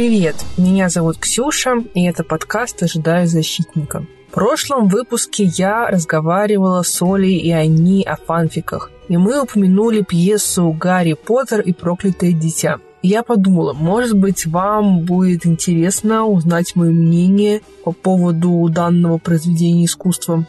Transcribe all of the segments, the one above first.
Привет, меня зовут Ксюша, и это подкаст «Ожидаю защитника». В прошлом выпуске я разговаривала с Олей и они о фанфиках, и мы упомянули пьесу «Гарри Поттер и проклятое дитя». я подумала, может быть, вам будет интересно узнать мое мнение по поводу данного произведения искусства.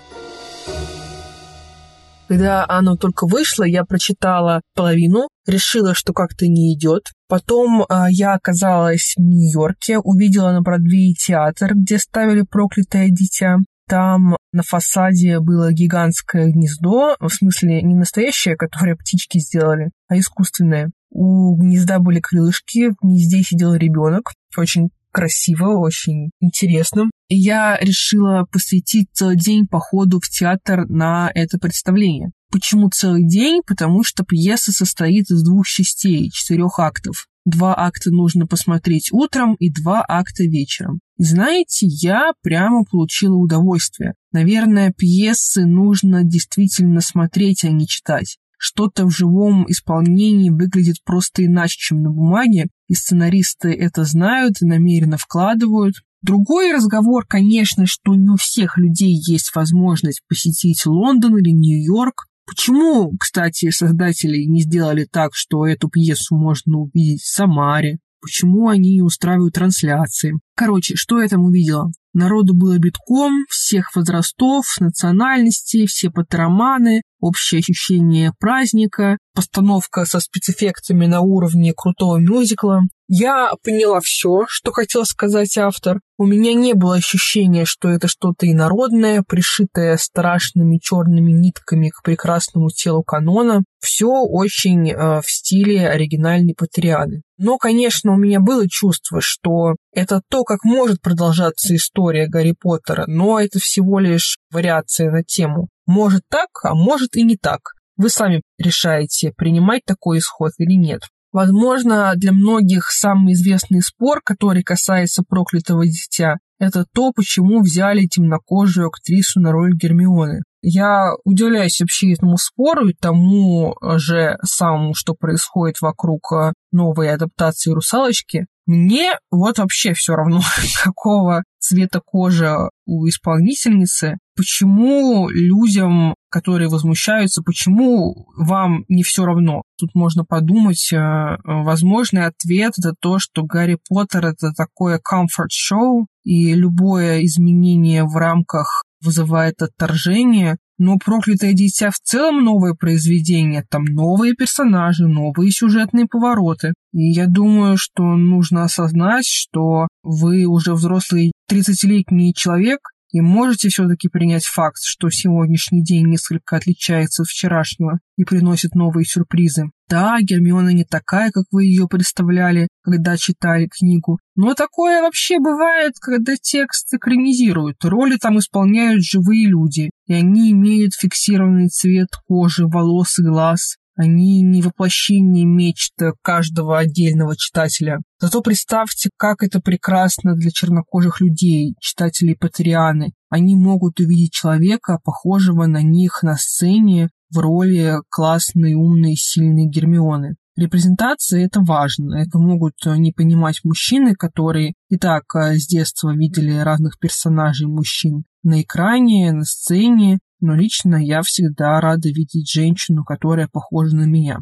Когда оно только вышло, я прочитала половину, решила, что как-то не идет. Потом э, я оказалась в Нью-Йорке, увидела на Бродвее театр, где ставили «Проклятое дитя». Там на фасаде было гигантское гнездо, в смысле не настоящее, которое птички сделали, а искусственное. У гнезда были крылышки, в гнезде сидел ребенок, очень красиво, очень интересно. Я решила посвятить целый день походу в театр на это представление. Почему целый день? Потому что пьеса состоит из двух частей, четырех актов. Два акта нужно посмотреть утром и два акта вечером. И знаете, я прямо получила удовольствие. Наверное, пьесы нужно действительно смотреть, а не читать что-то в живом исполнении выглядит просто иначе, чем на бумаге, и сценаристы это знают и намеренно вкладывают. Другой разговор, конечно, что не у всех людей есть возможность посетить Лондон или Нью-Йорк. Почему, кстати, создатели не сделали так, что эту пьесу можно увидеть в Самаре? Почему они не устраивают трансляции? Короче, что я там увидела? Народу было битком, всех возрастов, национальностей, все патероманы, общее ощущение праздника, постановка со спецэффектами на уровне крутого мюзикла. Я поняла все, что хотел сказать автор. У меня не было ощущения, что это что-то инородное, пришитое страшными черными нитками к прекрасному телу канона. Все очень э, в стиле оригинальной Патрианы. Но, конечно, у меня было чувство, что это то, как может продолжаться история Гарри Поттера, но это всего лишь вариация на тему. Может так, а может и не так. Вы сами решаете, принимать такой исход или нет. Возможно, для многих самый известный спор, который касается проклятого дитя, это то, почему взяли темнокожую актрису на роль Гермионы. Я удивляюсь вообще этому спору и тому же самому, что происходит вокруг э, новой адаптации «Русалочки». Мне вот вообще все равно, какого цвета кожи у исполнительницы, почему людям, которые возмущаются, почему вам не все равно. Тут можно подумать, э, возможный ответ это то, что Гарри Поттер это такое комфорт-шоу, и любое изменение в рамках вызывает отторжение, но «Проклятое дитя» в целом новое произведение, там новые персонажи, новые сюжетные повороты. И я думаю, что нужно осознать, что вы уже взрослый 30-летний человек, и можете все-таки принять факт, что сегодняшний день несколько отличается от вчерашнего и приносит новые сюрпризы. Да, Гермиона не такая, как вы ее представляли, когда читали книгу, но такое вообще бывает, когда текст экранизируют. Роли там исполняют живые люди, и они имеют фиксированный цвет кожи, волос и глаз. Они не воплощение мечты каждого отдельного читателя. Зато представьте, как это прекрасно для чернокожих людей, читателей Патрианы. Они могут увидеть человека, похожего на них на сцене в роли классной, умной, сильной Гермионы. Репрезентация – это важно. Это могут не понимать мужчины, которые и так э, с детства видели разных персонажей мужчин на экране, на сцене, но лично я всегда рада видеть женщину, которая похожа на меня.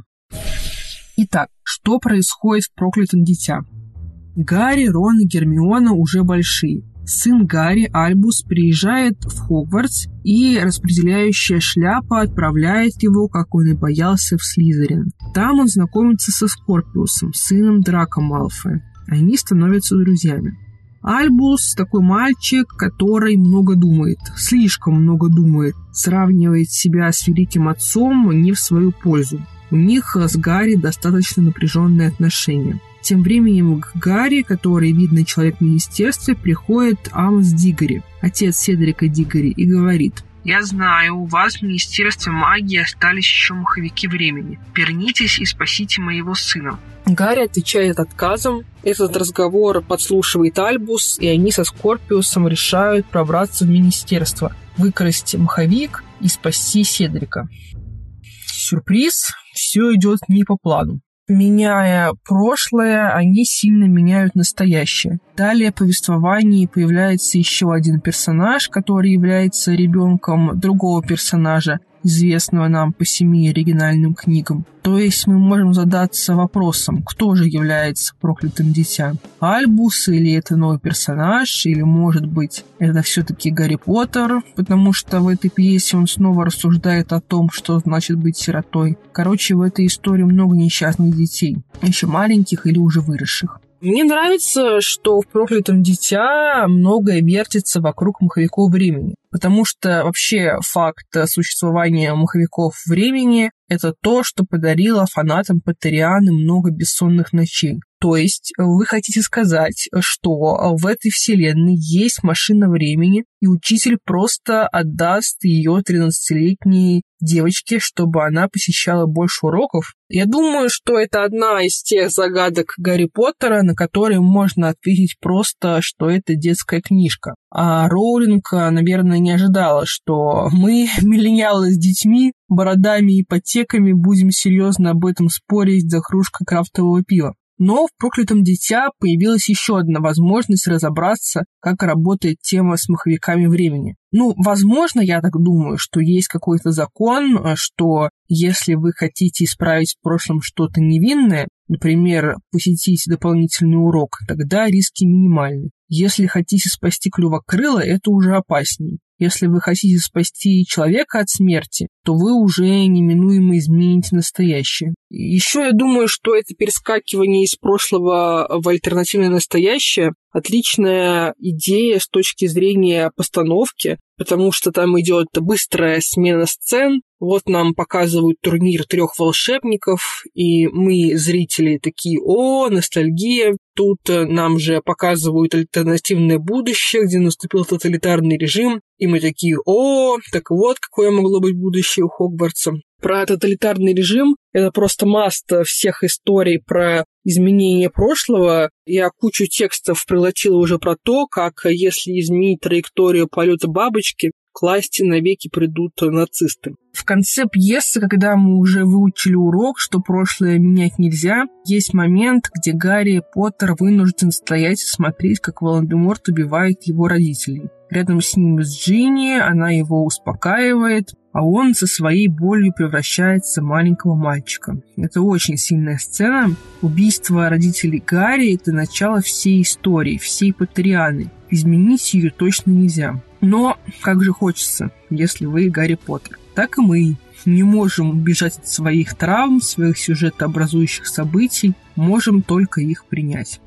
Итак, что происходит в «Проклятом дитя»? Гарри, Рон и Гермиона уже большие. Сын Гарри, Альбус, приезжает в Хогвартс, и распределяющая шляпа отправляет его, как он и боялся, в Слизерин. Там он знакомится со Скорпиусом, сыном Драка Малфоя. Они становятся друзьями. Альбус такой мальчик, который много думает, слишком много думает, сравнивает себя с великим отцом не в свою пользу. У них с Гарри достаточно напряженные отношения. Тем временем к Гарри, который видный человек в министерстве, приходит Амос Дигори, отец Седрика Дигори, и говорит я знаю, у вас в Министерстве магии остались еще маховики времени. Вернитесь и спасите моего сына. Гарри отвечает отказом. Этот разговор подслушивает Альбус, и они со Скорпиусом решают пробраться в министерство, выкрасть маховик и спасти Седрика. Сюрприз, все идет не по плану. Меняя прошлое, они сильно меняют настоящее. Далее в повествовании появляется еще один персонаж, который является ребенком другого персонажа, известного нам по семи оригинальным книгам. То есть мы можем задаться вопросом, кто же является проклятым дитя? Альбус или это новый персонаж, или может быть это все-таки Гарри Поттер, потому что в этой пьесе он снова рассуждает о том, что значит быть сиротой. Короче, в этой истории много несчастных детей, еще маленьких или уже выросших. Мне нравится, что в «Проклятом дитя» многое вертится вокруг маховиков времени, потому что вообще факт существования маховиков времени – это то, что подарило фанатам Патерианы много бессонных ночей. То есть вы хотите сказать, что в этой вселенной есть машина времени, и учитель просто отдаст ее 13-летней девочке, чтобы она посещала больше уроков? Я думаю, что это одна из тех загадок Гарри Поттера, на которые можно ответить просто, что это детская книжка. А Роулинг, наверное, не ожидала, что мы, миллениалы с детьми, бородами и ипотеками, будем серьезно об этом спорить за кружкой крафтового пива. Но в «Проклятом дитя» появилась еще одна возможность разобраться, как работает тема с маховиками времени. Ну, возможно, я так думаю, что есть какой-то закон, что если вы хотите исправить в прошлом что-то невинное, например, посетить дополнительный урок, тогда риски минимальны. Если хотите спасти клювокрыла, это уже опаснее. Если вы хотите спасти человека от смерти, то вы уже неминуемо измените настоящее. Еще я думаю, что это перескакивание из прошлого в альтернативное настоящее отличная идея с точки зрения постановки, потому что там идет быстрая смена сцен. Вот нам показывают турнир трех волшебников, и мы, зрители, такие, о, ностальгия. Тут нам же показывают альтернативное будущее, где наступил тоталитарный режим, и мы такие, о, так вот, какое могло быть будущее у Хогвартса. Про тоталитарный режим это просто маста всех историй про изменение прошлого. Я кучу текстов прилатила уже про то, как если изменить траекторию полета бабочки, к навеки придут нацисты. В конце пьесы, когда мы уже выучили урок, что прошлое менять нельзя, есть момент, где Гарри Поттер вынужден стоять и смотреть, как Волан-де-Морт убивает его родителей. Рядом с ним с Джинни, она его успокаивает, а он со своей болью превращается в маленького мальчика. Это очень сильная сцена. Убийство родителей Гарри – это начало всей истории, всей Патрианы. Изменить ее точно нельзя. Но как же хочется, если вы Гарри Поттер. Так и мы не можем убежать от своих травм, своих сюжетообразующих событий, можем только их принять.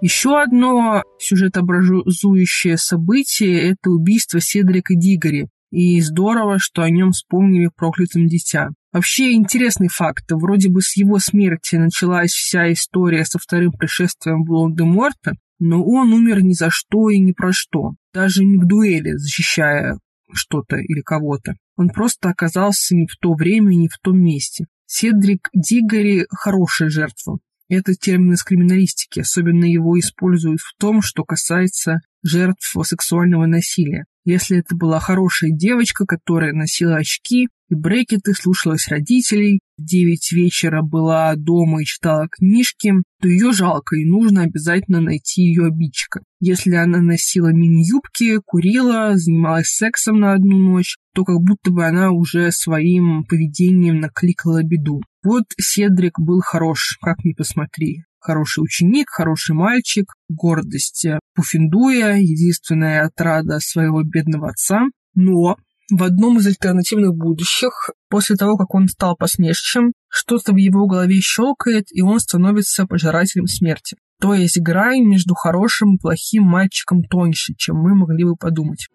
Еще одно сюжетообразующее событие – это убийство Седрика Дигори. И здорово, что о нем вспомнили в «Проклятом дитя». Вообще интересный факт. Вроде бы с его смерти началась вся история со вторым пришествием Волан-де-Морта, но он умер ни за что и ни про что. Даже не в дуэли, защищая что-то или кого-то. Он просто оказался не в то время, не в том месте. Седрик Дигори – хорошая жертва. Это термин из криминалистики, особенно его используют в том, что касается жертв сексуального насилия. Если это была хорошая девочка, которая носила очки и брекеты, слушалась родителей, 9 вечера была дома и читала книжки, то ее жалко и нужно обязательно найти ее обидчика. Если она носила мини-юбки, курила, занималась сексом на одну ночь, то как будто бы она уже своим поведением накликала беду. Вот Седрик был хорош, как ни посмотри. Хороший ученик, хороший мальчик, гордость Пуффиндуя, единственная отрада своего бедного отца. Но в одном из альтернативных будущих, после того, как он стал посмешищем, что-то в его голове щелкает, и он становится пожирателем смерти. То есть грань между хорошим и плохим мальчиком тоньше, чем мы могли бы подумать.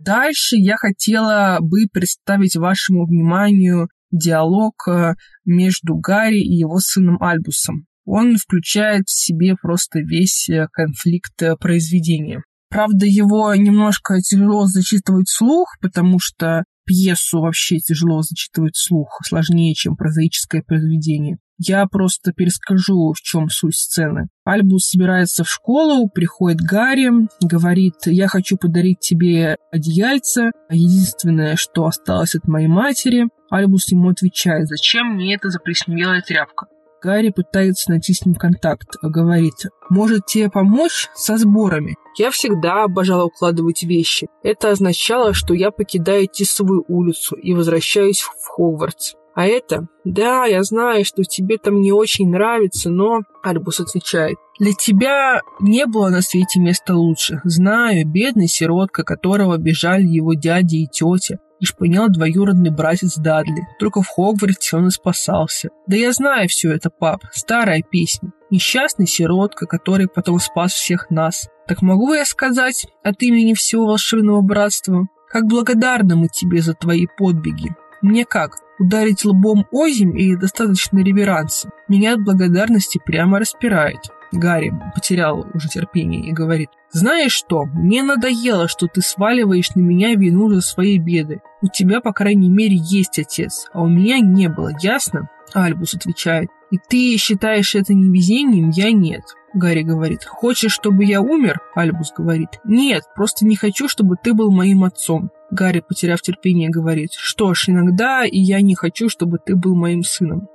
Дальше я хотела бы представить вашему вниманию диалог э, между Гарри и его сыном Альбусом. Он включает в себе просто весь э, конфликт э, произведения. Правда, его немножко тяжело зачитывать вслух, потому что пьесу вообще тяжело зачитывать вслух, сложнее, чем прозаическое произведение. Я просто перескажу, в чем суть сцены. Альбус собирается в школу, приходит Гарри, говорит, я хочу подарить тебе одеяльце, единственное, что осталось от моей матери. Альбус ему отвечает, зачем мне эта заплесневелая тряпка? Гарри пытается найти с ним контакт, говорит, может тебе помочь со сборами? Я всегда обожала укладывать вещи. Это означало, что я покидаю Тисовую улицу и возвращаюсь в Хогвартс. А это? Да, я знаю, что тебе там не очень нравится, но... Альбус отвечает. Для тебя не было на свете места лучше. Знаю, бедный сиротка, которого бежали его дяди и тетя шпынял двоюродный братец Дадли. Только в Хогвартсе он и спасался. Да я знаю все это, пап. Старая песня. Несчастный сиротка, который потом спас всех нас. Так могу я сказать от имени всего волшебного братства? Как благодарны мы тебе за твои подвиги. Мне как, ударить лбом озимь или достаточно реверанса? Меня от благодарности прямо распирает. Гарри потерял уже терпение и говорит, «Знаешь что, мне надоело, что ты сваливаешь на меня вину за свои беды. У тебя, по крайней мере, есть отец, а у меня не было, ясно?» Альбус отвечает, «И ты считаешь это невезением, я нет». Гарри говорит, «Хочешь, чтобы я умер?» Альбус говорит, «Нет, просто не хочу, чтобы ты был моим отцом». Гарри, потеряв терпение, говорит, «Что ж, иногда и я не хочу, чтобы ты был моим сыном».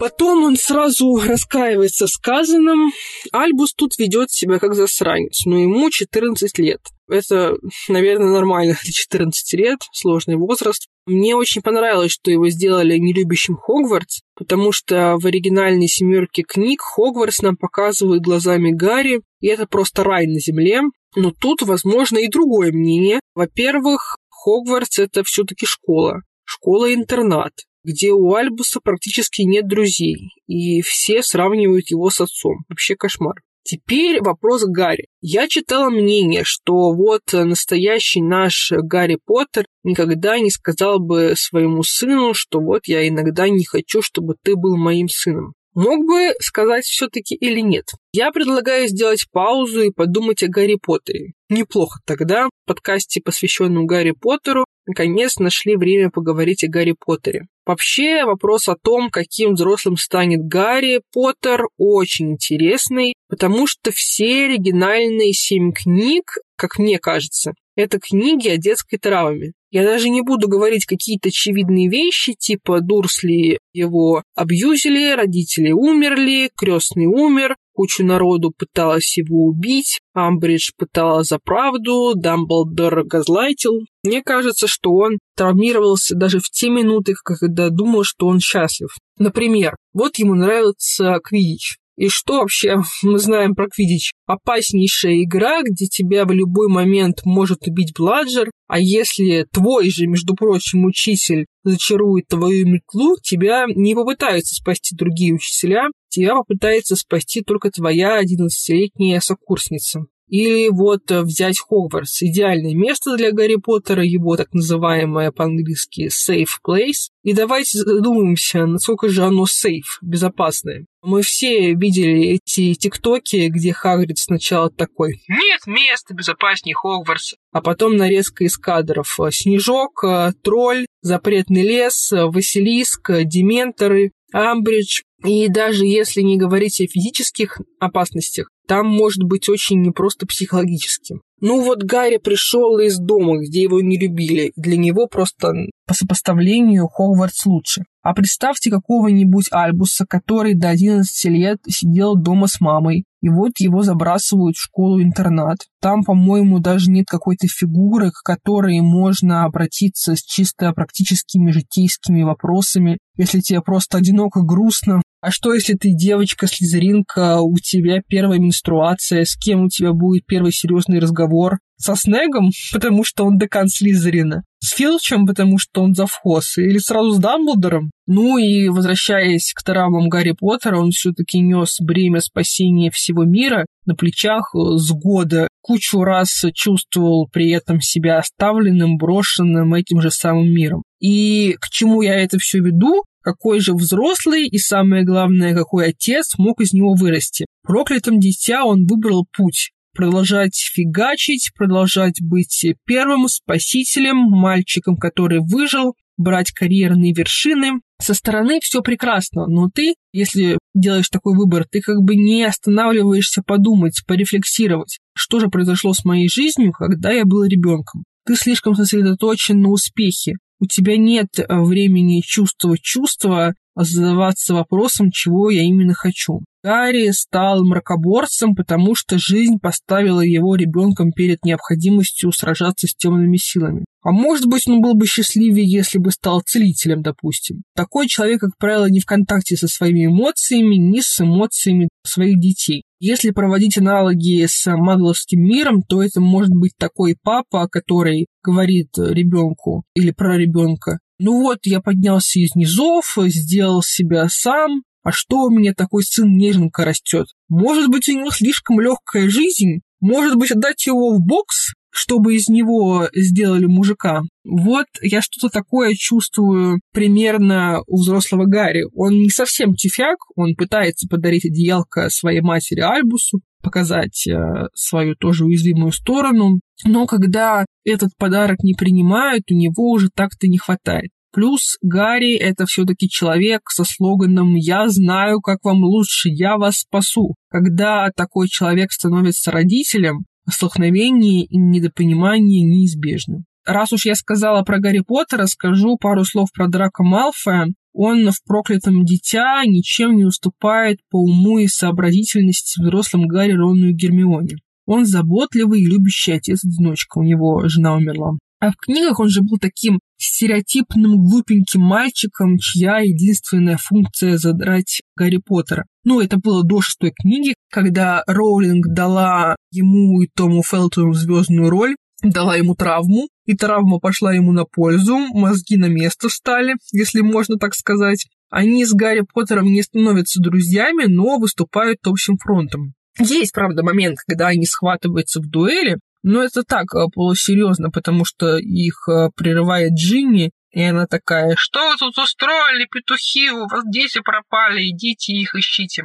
Потом он сразу раскаивается в сказанном. Альбус тут ведет себя как засранец, но ему 14 лет. Это, наверное, нормально для 14 лет, сложный возраст. Мне очень понравилось, что его сделали нелюбящим Хогвартс, потому что в оригинальной семерке книг Хогвартс нам показывают глазами Гарри, и это просто рай на земле. Но тут, возможно, и другое мнение. Во-первых, Хогвартс — это все-таки школа, школа-интернат где у Альбуса практически нет друзей, и все сравнивают его с отцом. Вообще кошмар. Теперь вопрос Гарри. Я читала мнение, что вот настоящий наш Гарри Поттер никогда не сказал бы своему сыну, что вот я иногда не хочу, чтобы ты был моим сыном. Мог бы сказать все-таки или нет? Я предлагаю сделать паузу и подумать о Гарри Поттере. Неплохо тогда в подкасте, посвященном Гарри Поттеру, наконец нашли время поговорить о Гарри Поттере. Вообще, вопрос о том, каким взрослым станет Гарри Поттер, очень интересный, потому что все оригинальные семь книг, как мне кажется, это книги о детской травме. Я даже не буду говорить какие-то очевидные вещи, типа Дурсли его абьюзили, родители умерли, крестный умер, кучу народу пыталась его убить, Амбридж пыталась за правду, Дамблдор газлайтил. Мне кажется, что он травмировался даже в те минуты, когда думал, что он счастлив. Например, вот ему нравится Квидич. И что вообще мы знаем про Квидич? Опаснейшая игра, где тебя в любой момент может убить Бладжер, а если твой же, между прочим, учитель зачарует твою метлу, тебя не попытаются спасти другие учителя, тебя попытается спасти только твоя 11-летняя сокурсница. Или вот э, взять Хогвартс. Идеальное место для Гарри Поттера, его так называемое по-английски safe place. И давайте задумаемся, насколько же оно safe, безопасное. Мы все видели эти тиктоки, где Хагрид сначала такой «Нет места безопаснее Хогвартса», а потом нарезка из кадров «Снежок», «Тролль», «Запретный лес», «Василиск», «Дементоры», «Амбридж». И даже если не говорить о физических опасностях, там может быть очень непросто психологически. Ну вот Гарри пришел из дома, где его не любили. Для него просто по сопоставлению Хогвартс лучше. А представьте какого-нибудь Альбуса, который до 11 лет сидел дома с мамой, и вот его забрасывают в школу-интернат. Там, по-моему, даже нет какой-то фигуры, к которой можно обратиться с чисто практическими житейскими вопросами. Если тебе просто одиноко, грустно, а что, если ты девочка-слизеринка, у тебя первая менструация, с кем у тебя будет первый серьезный разговор? Со Снегом, потому что он декан Слизерина? С Филчем, потому что он завхоз? Или сразу с Дамблдором? Ну и возвращаясь к травмам Гарри Поттера, он все-таки нес бремя спасения всего мира на плечах с года. Кучу раз чувствовал при этом себя оставленным, брошенным этим же самым миром. И к чему я это все веду? какой же взрослый и, самое главное, какой отец мог из него вырасти. Проклятым дитя он выбрал путь продолжать фигачить, продолжать быть первым спасителем, мальчиком, который выжил, брать карьерные вершины. Со стороны все прекрасно, но ты, если делаешь такой выбор, ты как бы не останавливаешься подумать, порефлексировать, что же произошло с моей жизнью, когда я был ребенком. Ты слишком сосредоточен на успехе. У тебя нет э, времени чувствовать чувства, а задаваться вопросом, чего я именно хочу. Гарри стал мракоборцем, потому что жизнь поставила его ребенком перед необходимостью сражаться с темными силами. А может быть, он был бы счастливее, если бы стал целителем, допустим. Такой человек, как правило, не в контакте со своими эмоциями, ни с эмоциями своих детей. Если проводить аналогии с магловским миром, то это может быть такой папа, который говорит ребенку или про ребенка, ну вот, я поднялся из низов, сделал себя сам, а что у меня такой сын неженка растет? Может быть, у него слишком легкая жизнь? Может быть, отдать его в бокс, чтобы из него сделали мужика? Вот я что-то такое чувствую примерно у взрослого Гарри. Он не совсем тюфяк, он пытается подарить одеялко своей матери Альбусу, показать э, свою тоже уязвимую сторону. Но когда этот подарок не принимают, у него уже так-то не хватает. Плюс Гарри — это все-таки человек со слоганом «Я знаю, как вам лучше, я вас спасу». Когда такой человек становится родителем, столкновение и недопонимание неизбежны. Раз уж я сказала про Гарри Поттера, скажу пару слов про Драка Малфоя. Он в «Проклятом дитя» ничем не уступает по уму и сообразительности взрослым Гарри, Рону и Гермионе. Он заботливый и любящий отец-одиночка, у него жена умерла. А в книгах он же был таким стереотипным глупеньким мальчиком, чья единственная функция задрать Гарри Поттера. Ну, это было до шестой книги, когда Роулинг дала ему и Тому Фелтону звездную роль, дала ему травму, и травма пошла ему на пользу, мозги на место встали, если можно так сказать. Они с Гарри Поттером не становятся друзьями, но выступают общим фронтом. Есть, правда, момент, когда они схватываются в дуэли, но это так, э, полусерьезно, потому что их э, прерывает Джинни, и она такая, что вы тут устроили, петухи, у вас дети пропали, идите их ищите.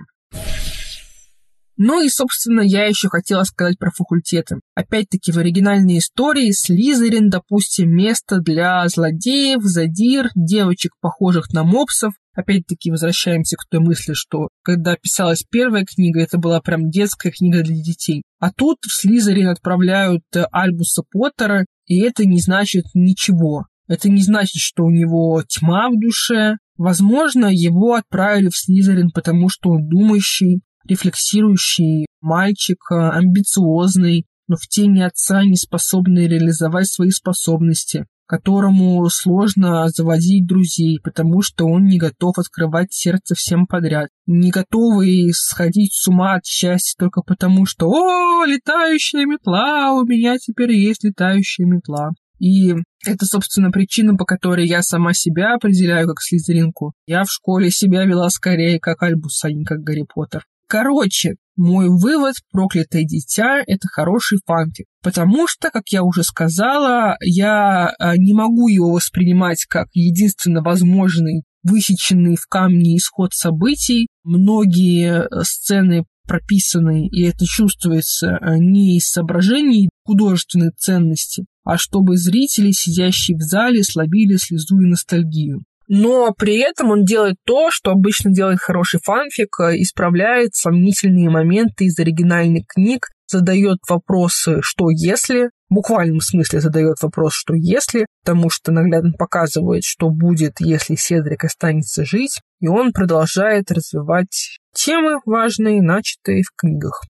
Ну и, собственно, я еще хотела сказать про факультеты. Опять-таки, в оригинальной истории Слизерин, допустим, место для злодеев, задир, девочек, похожих на мопсов. Опять-таки, возвращаемся к той мысли, что когда писалась первая книга, это была прям детская книга для детей. А тут в Слизерин отправляют Альбуса Поттера, и это не значит ничего. Это не значит, что у него тьма в душе. Возможно, его отправили в Слизерин, потому что он думающий, рефлексирующий мальчик, э, амбициозный, но в тени отца не способный реализовать свои способности, которому сложно заводить друзей, потому что он не готов открывать сердце всем подряд, не готовый сходить с ума от счастья только потому, что «О, летающая метла, у меня теперь есть летающая метла». И это, собственно, причина, по которой я сама себя определяю как слизеринку. Я в школе себя вела скорее как Альбус, а не как Гарри Поттер. Короче, мой вывод «Проклятое дитя» — это хороший фанфик, потому что, как я уже сказала, я а, не могу его воспринимать как единственно возможный высеченный в камне исход событий. Многие э, сцены прописаны, и это чувствуется а, не из соображений художественной ценности, а чтобы зрители, сидящие в зале, слабили слезу и ностальгию но при этом он делает то, что обычно делает хороший фанфик, э, исправляет сомнительные моменты из оригинальных книг, задает вопросы «что если?», в буквальном смысле задает вопрос «что если?», потому что наглядно показывает, что будет, если Седрик останется жить, и он продолжает развивать темы важные, начатые в книгах.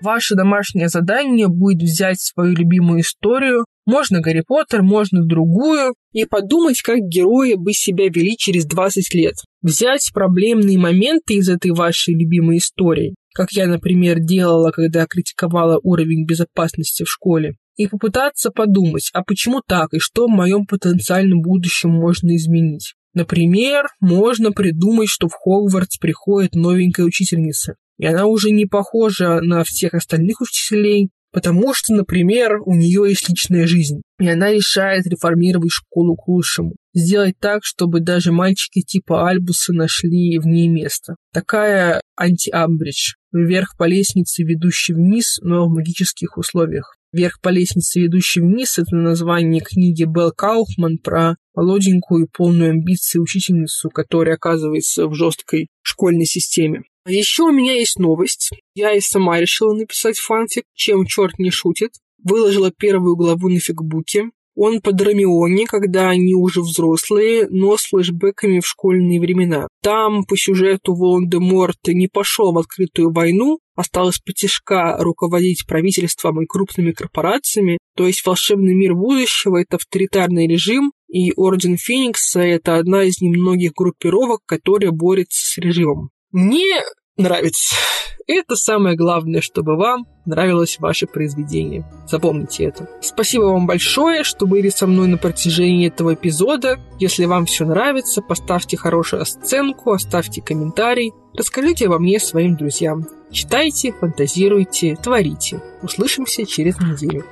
Ваше домашнее задание будет взять свою любимую историю, можно Гарри Поттер, можно другую, и подумать, как герои бы себя вели через 20 лет. Взять проблемные моменты из этой вашей любимой истории, как я, например, делала, когда критиковала уровень безопасности в школе, и попытаться подумать, а почему так, и что в моем потенциальном будущем можно изменить. Например, можно придумать, что в Хогвартс приходит новенькая учительница, и она уже не похожа на всех остальных учителей, потому что, например, у нее есть личная жизнь, и она решает реформировать школу к лучшему. Сделать так, чтобы даже мальчики типа Альбуса нашли в ней место. Такая анти-амбридж. вверх по лестнице, ведущей вниз, но в магических условиях. «Вверх по лестнице, ведущей вниз» — это название книги Белл Кауфман про молоденькую и полную амбиции учительницу, которая оказывается в жесткой школьной системе. А еще у меня есть новость. Я и сама решила написать фанфик, чем черт не шутит. Выложила первую главу на фигбуке. Он по Драмионе, когда они уже взрослые, но с флешбеками в школьные времена. Там по сюжету Волан-де-Морт не пошел в открытую войну, осталось потешка руководить правительством и крупными корпорациями, то есть волшебный мир будущего – это авторитарный режим, и Орден Феникса – это одна из немногих группировок, которая борется с режимом. Мне нравится. Это самое главное, чтобы вам нравилось ваше произведение. Запомните это. Спасибо вам большое, что были со мной на протяжении этого эпизода. Если вам все нравится, поставьте хорошую оценку, оставьте комментарий, расскажите обо мне своим друзьям. Читайте, фантазируйте, творите. Услышимся через неделю.